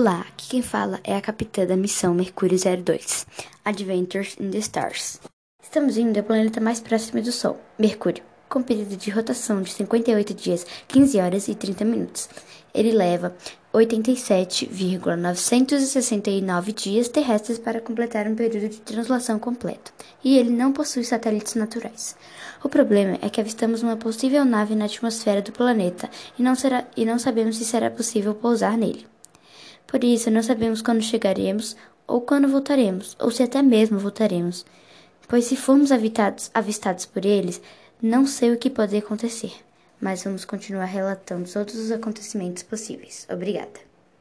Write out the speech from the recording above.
Olá, aqui quem fala é a capitã da missão Mercúrio 02, Adventures in the Stars. Estamos indo ao planeta mais próximo do Sol, Mercúrio, com período de rotação de 58 dias, 15 horas e 30 minutos. Ele leva 87,969 dias terrestres para completar um período de translação completo, e ele não possui satélites naturais. O problema é que avistamos uma possível nave na atmosfera do planeta e não, será, e não sabemos se será possível pousar nele. Por isso, não sabemos quando chegaremos, ou quando voltaremos, ou se até mesmo voltaremos. Pois se formos avistados, avistados por eles, não sei o que pode acontecer. Mas vamos continuar relatando todos os acontecimentos possíveis. Obrigada.